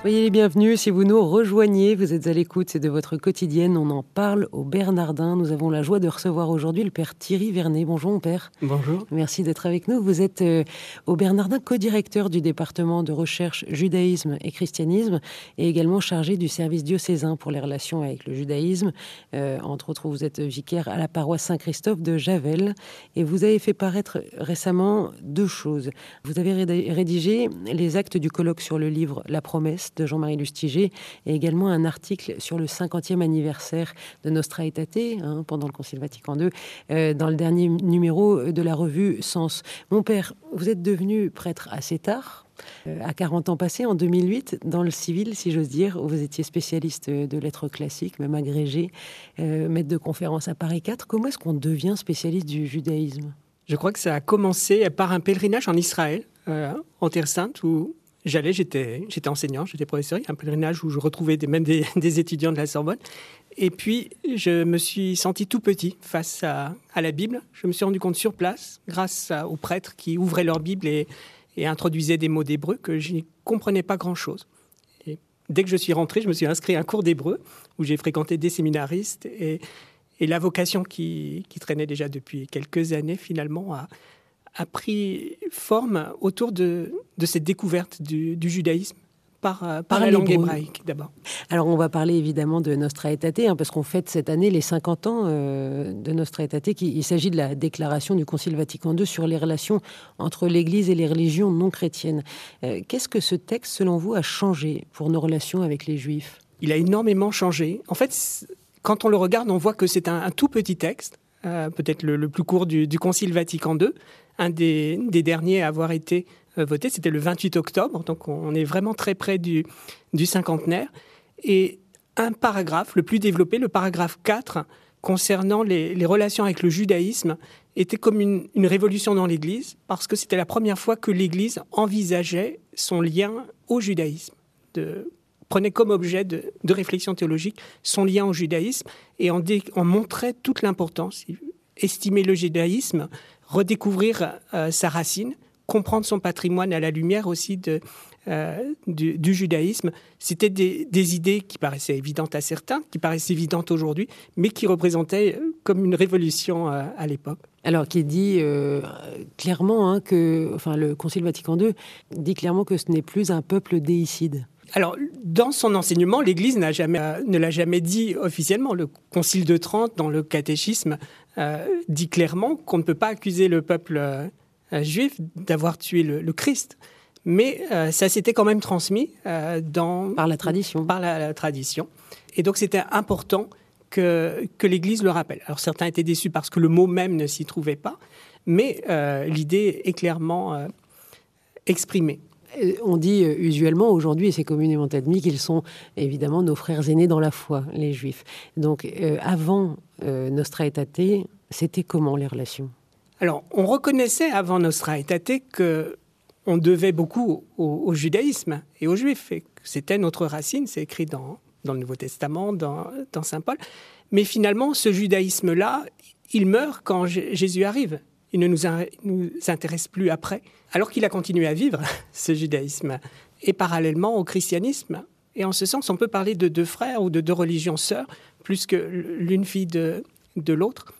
Soyez les bienvenus si vous nous rejoignez. Vous êtes à l'écoute de votre quotidienne. On en parle au Bernardin. Nous avons la joie de recevoir aujourd'hui le père Thierry Vernet. Bonjour, mon père. Bonjour. Merci d'être avec nous. Vous êtes euh, au Bernardin co-directeur du département de recherche judaïsme et christianisme et également chargé du service diocésain pour les relations avec le judaïsme. Euh, entre autres, vous êtes vicaire à la paroisse Saint-Christophe de Javel et vous avez fait paraître récemment deux choses. Vous avez rédigé les actes du colloque sur le livre La promesse de Jean-Marie Lustiger et également un article sur le 50e anniversaire de Nostra Aetate hein, pendant le Concile Vatican II euh, dans le dernier numéro de la revue Sens. Mon père, vous êtes devenu prêtre assez tard, euh, à 40 ans passés, en 2008, dans le civil, si j'ose dire, où vous étiez spécialiste de lettres classiques, même agrégé, euh, maître de conférence à Paris 4. Comment est-ce qu'on devient spécialiste du judaïsme? Je crois que ça a commencé par un pèlerinage en Israël, en Terre Sainte, où J'allais, j'étais, j'étais enseignant, j'étais professeur, il y a un pèlerinage où je retrouvais des, même des, étudiants de la Sorbonne. Et puis, je me suis senti tout petit face à, la Bible. Je me suis rendu compte sur place, grâce aux prêtres qui ouvraient leur Bible et, introduisaient des mots d'hébreu, que je n'y comprenais pas grand-chose. Et dès que je suis rentré, je me suis inscrit à un cours d'hébreu où j'ai fréquenté des séminaristes et, la vocation qui, qui, traînait déjà depuis quelques années, finalement, a, a pris forme autour de, cette découverte du, judaïsme par, euh, par, la langue hébraïque d'abord. Alors on va parler évidemment de Nostra Aetate, hein, parce qu'on fête cette année les 50 ans euh, de Nostra Aetate. il s'agit de la déclaration du Concile Vatican II sur les relations entre l'Église et les religions non chrétiennes. Euh, qu'est-ce que ce texte, selon vous, a changé pour nos relations avec les Juifs? Il a énormément changé. En fait, quand on le regarde, on voit que c'est un, tout petit texte, peut-être le, plus court du, du Concile Vatican II, un des, derniers à avoir été euh, voté. C'était le 28 octobre, donc on est vraiment très près du, cinquantenaire. Et un paragraphe, le plus développé, le paragraphe 4, concernant les, relations avec le judaïsme, était comme une, révolution dans l'Église, parce que c'était la première fois que l'Église envisageait son lien au judaïsme, de, prenait comme objet de, réflexion théologique son lien au judaïsme, et en, en montrait toute l'importance. Estimer le judaïsme redécouvrir euh, sa racine, comprendre son patrimoine à la lumière aussi de, euh, du, judaïsme. C'était des, idées qui paraissaient évidentes à certains, qui paraissent évidentes aujourd'hui, mais qui représentaient euh, comme une révolution à l'époque. Alors, qui dit clairement hein, que, enfin, le Concile Vatican II dit clairement que ce n'est plus un peuple déicide. Alors, dans son enseignement, l'Église jamais, ne l'a jamais dit officiellement. Le Concile de Trente, dans le catéchisme, euh, dit clairement qu'on ne peut pas accuser le peuple euh, juif d'avoir tué le, Christ. Mais euh, ça s'était quand même transmis dans, par la tradition. Par la, tradition. Et donc c'était important que, que l'Église le rappelle. Alors certains étaient déçus parce que le mot même ne s'y trouvait pas, mais l'idée est clairement exprimée. On dit usuellement aujourd'hui, et c'est communément admis, qu'ils sont évidemment nos frères aînés dans la foi, les juifs. Donc avant euh, Nostra Aetate, c'était comment les relations? Alors, on reconnaissait avant Nostra Aetate que on devait beaucoup au, judaïsme et aux juifs, et c'était notre racine, c'est écrit dans, le Nouveau Testament, dans, Saint Paul. Mais finalement, ce judaïsme-là, il meurt quand Jésus arrive. Il ne nous, nous intéresse plus après, alors qu'il a continué à vivre ce judaïsme. Et parallèlement au christianisme, et en ce sens, on peut parler de deux frères ou de deux religions sœurs, plus que l'une fille de, de l'autre.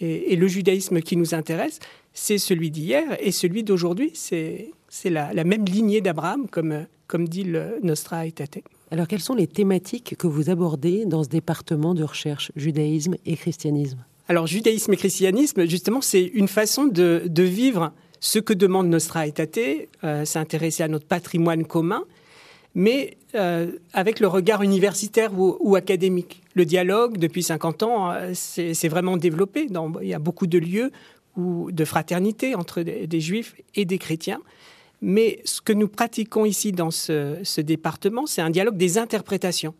Et, le judaïsme qui nous intéresse, c'est celui d'hier et celui d'aujourd'hui. C'est la, la, même lignée d'Abraham, comme, comme dit le Nostra Aetate. Alors, quelles sont les thématiques que vous abordez dans ce département de recherche, judaïsme et christianisme? Alors, judaïsme et christianisme, justement, c'est une façon de, de, vivre ce que demande Nostra Aetate, euh, s'intéresser à notre patrimoine commun, mais euh, avec le regard universitaire ou, académique. Le dialogue, depuis 50 ans, euh, c'est vraiment développé. il y a beaucoup de lieux où, de fraternité entre des, juifs et des chrétiens. Mais ce que nous pratiquons ici dans ce, département, c'est un dialogue des interprétations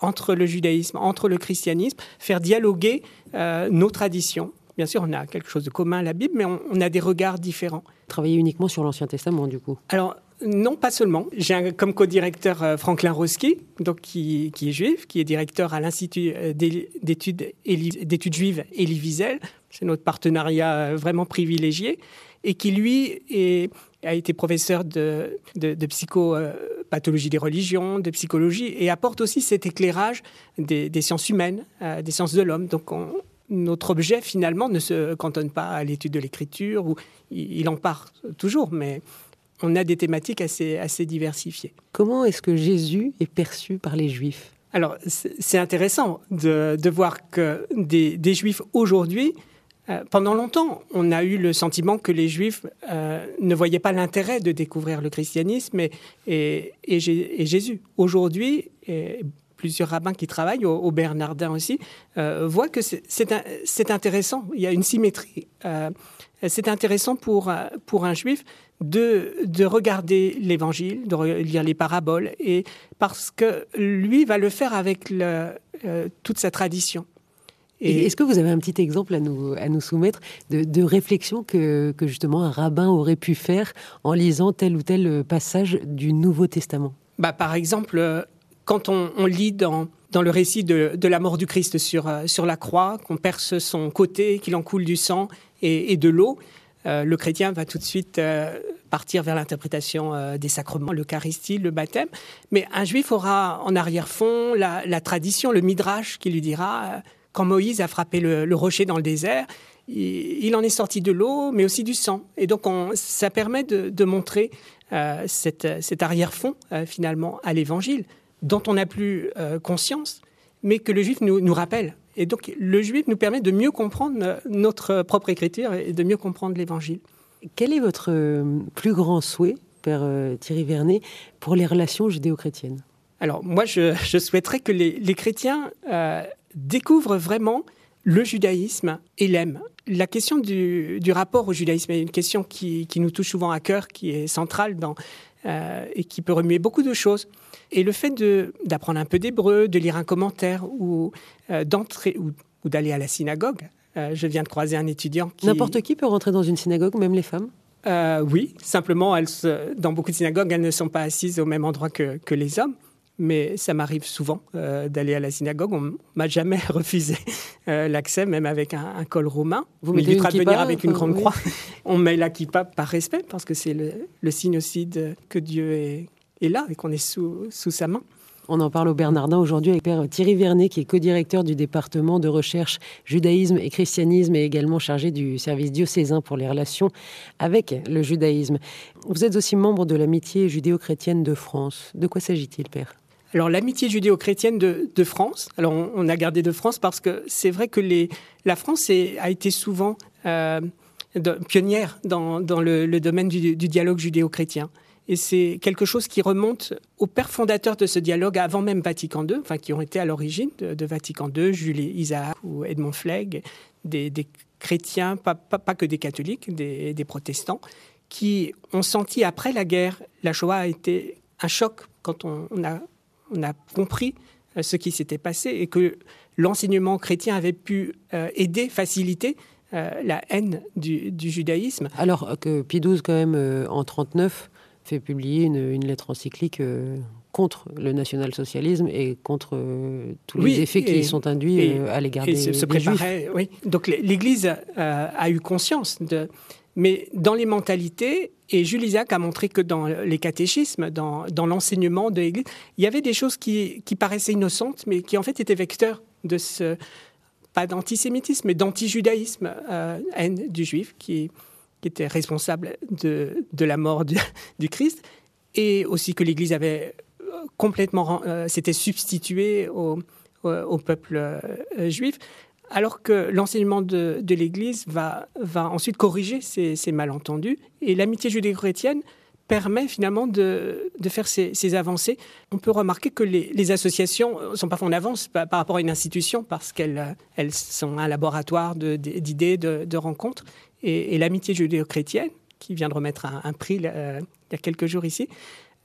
entre le judaïsme, entre le christianisme, faire dialoguer euh, nos traditions. Bien sûr, on a quelque chose de commun à la Bible, mais on, on a des regards différents. Travailler uniquement sur l'Ancien Testament, du coup Alors, non, pas seulement. J'ai comme co-directeur Franklin Roski, donc qui, est juif, qui est directeur à l'Institut d'études juives Elie Wiesel. C'est notre partenariat vraiment privilégié et qui lui a été professeur de, de, psychopathologie des religions, de psychologie, et apporte aussi cet éclairage des, sciences humaines, euh, des sciences de l'homme. Donc notre objet finalement ne se cantonne pas à l'étude de l'écriture, ou il, en part toujours, mais on a des thématiques assez, assez diversifiées. Comment est-ce que Jésus est perçu par les Juifs? Alors, c'est intéressant de, de, voir que des, des Juifs aujourd'hui euh, pendant longtemps, on a eu le sentiment que les Juifs euh, ne voyaient pas l'intérêt de découvrir le christianisme et, Jésus. Aujourd'hui, plusieurs rabbins qui travaillent, au, Bernardin aussi, euh, voient que c'est intéressant. Il y a une symétrie. c'est intéressant pour, un juif de, de regarder l'évangile, de lire les paraboles, et parce que lui va le faire avec toute sa tradition. Est-ce que vous avez un petit exemple à nous, à nous soumettre de, réflexion que, que, justement un rabbin aurait pu faire en lisant tel ou tel passage du Nouveau Testament? Bah, Par exemple, euh, quand on, lit dans, dans le récit de, de, la mort du Christ sur, euh, sur la croix, qu'on perce son côté, qu'il en coule du sang et, de l'eau, euh, le chrétien va tout de suite partir vers l'interprétation des sacrements, l'Eucharistie, le baptême. Mais un juif aura en arrière-fond la, la, tradition, le midrash qui lui dira quand Moïse a frappé le, rocher dans le désert, il, en est sorti de l'eau, mais aussi du sang. Et donc, ça permet de, montrer euh, cet arrière-fond, euh, finalement, à l'Évangile, dont on n'a plus euh, conscience, mais que le Juif nous, nous, rappelle. Et donc, le Juif nous permet de mieux comprendre notre propre écriture et de mieux comprendre l'Évangile. Quel est votre plus grand souhait, Père Thierry Vernet, pour les relations judéo-chrétiennes? Alors moi, je, souhaiterais que les, les chrétiens découvre vraiment le judaïsme et l'aime. La question du, rapport au judaïsme est une question qui, nous touche souvent à cœur, qui est centrale dans, euh, et qui peut remuer beaucoup de choses. Et le fait d'apprendre un peu d'hébreu, de lire un commentaire ou euh, d'entrer ou, d'aller à la synagogue. Euh, je viens de croiser un étudiant qui... N'importe qui peut rentrer dans une synagogue, même les femmes? Oui, simplement, elles, dans beaucoup de synagogues, elles ne sont pas assises au même endroit que les hommes mais ça m'arrive souvent euh, d'aller à la synagogue. On m'a jamais refusé euh, l'accès, même avec un, col romain. Vous mettez de venir avec une grande croix. On met la kippa par respect, parce que c'est le, signe aussi de, que Dieu est, est là et qu'on est sous, sous sa main. On en parle au Bernardin aujourd'hui avec Père Thierry Vernet, qui est co-directeur du département de recherche judaïsme et christianisme et également chargé du service diocésain pour les relations avec le judaïsme. Vous êtes aussi membre de l'amitié judéo-chrétienne de France. De quoi s'agit-il, Père? Alors l'amitié judéo-chrétienne de, France, alors on, a gardé de France parce que c'est vrai que la France a été souvent euh, pionnière dans, le, domaine du, dialogue judéo-chrétien. Et c'est quelque chose qui remonte aux pères fondateurs de ce dialogue avant même Vatican II, enfin qui ont été à l'origine de, Vatican II, Jules Isaac ou Edmond Flegg, des, chrétiens, pas, que des catholiques, des, protestants, qui ont senti après la guerre, la Shoah a été un choc quand on a on a compris euh, ce qui s'était passé et que l'enseignement chrétien avait pu euh, aider, faciliter euh, la haine du, judaïsme. Alors que Pie XII, quand même, en 1939, fait publier une, lettre encyclique contre le national-socialisme et contre tous les effets qui sont induits à l'égard des, se, se Juifs. Oui. Donc l'Église a eu conscience de, mais dans les mentalités, et Jules Isaac a montré que dans les catéchismes, dans, l'enseignement de l'Église, il y avait des choses qui, paraissaient innocentes, mais qui en fait étaient vecteurs de ce, pas d'antisémitisme, mais d'antijudaïsme, euh, haine du juif, qui, était responsable de, la mort du, Christ, et aussi que l'Église avait complètement, euh, s'était substituée au, peuple euh, juif alors que l'enseignement de, l'Église va, ensuite corriger ces, malentendus. Et l'amitié judéo-chrétienne permet finalement de, faire ces, avancées. On peut remarquer que les, associations sont pas en avance par, rapport à une institution parce qu'elles sont un laboratoire d'idées, de, rencontres. Et, l'amitié judéo-chrétienne, qui vient de remettre un, prix euh, il y a quelques jours ici,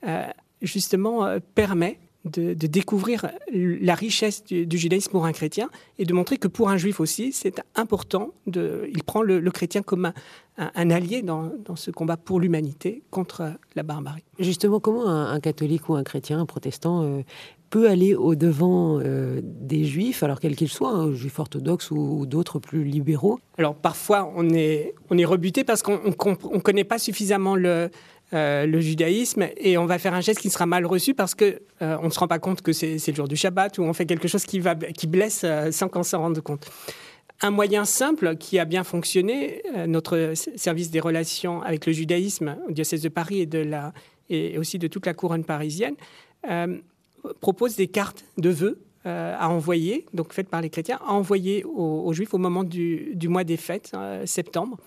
euh, justement euh, permet de, découvrir la richesse du, judaïsme pour un chrétien et de montrer que pour un juif aussi, c'est important. De, il prend le, chrétien comme un, un, allié dans, dans, ce combat pour l'humanité contre la barbarie. Justement, comment un, catholique ou un chrétien, un protestant, euh, peut aller au-devant euh, des juifs, alors quels qu'ils soient, hein, juifs orthodoxes ou, d'autres plus libéraux? Alors parfois, on est, on est rebuté parce qu'on ne connaît pas suffisamment le, euh, le judaïsme et on va faire un geste qui sera mal reçu parce que euh, on ne se rend pas compte que c'est le jour du Shabbat ou on fait quelque chose qui, va, qui blesse euh, sans qu'on s'en rende compte. Un moyen simple qui a bien fonctionné, notre service des relations avec le judaïsme au diocèse de Paris et, de la, et aussi de toute la couronne parisienne, propose des cartes de vœux à envoyer, donc faites par les chrétiens, à envoyer aux, juifs au moment du, du mois des fêtes, septembre.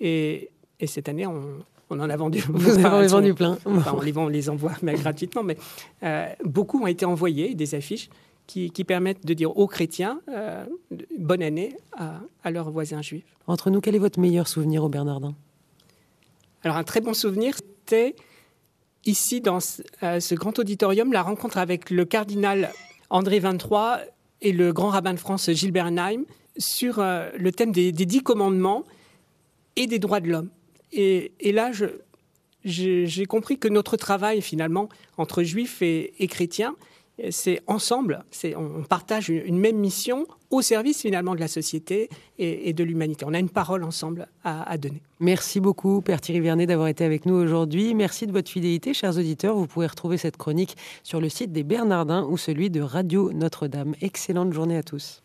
Et, et, cette année, on, on en a vendu. Vous en avez vendu plein. on, les les envoie mais gratuitement, mais euh, beaucoup ont été envoyés, des affiches qui, permettent de dire aux chrétiens euh, bonne année à, leurs voisins juifs. Entre nous, quel est votre meilleur souvenir au Bernardin? Alors, un très bon souvenir, c'était ici, dans euh, ce, grand auditorium, la rencontre avec le cardinal André XXIII et le grand rabbin de France Gilles Bernheim sur le thème des dix commandements et des droits de l'homme. Et, là, j'ai compris que notre travail, finalement, entre juifs et, chrétiens, c'est ensemble, on partage une même mission au service finalement de la société et, de l'humanité. On a une parole ensemble à, donner. Merci beaucoup, Père Thierry Vernet, d'avoir été avec nous aujourd'hui. Merci de votre fidélité, chers auditeurs. Vous pouvez retrouver cette chronique sur le site des Bernardins ou celui de Radio Notre-Dame. Excellente journée à tous.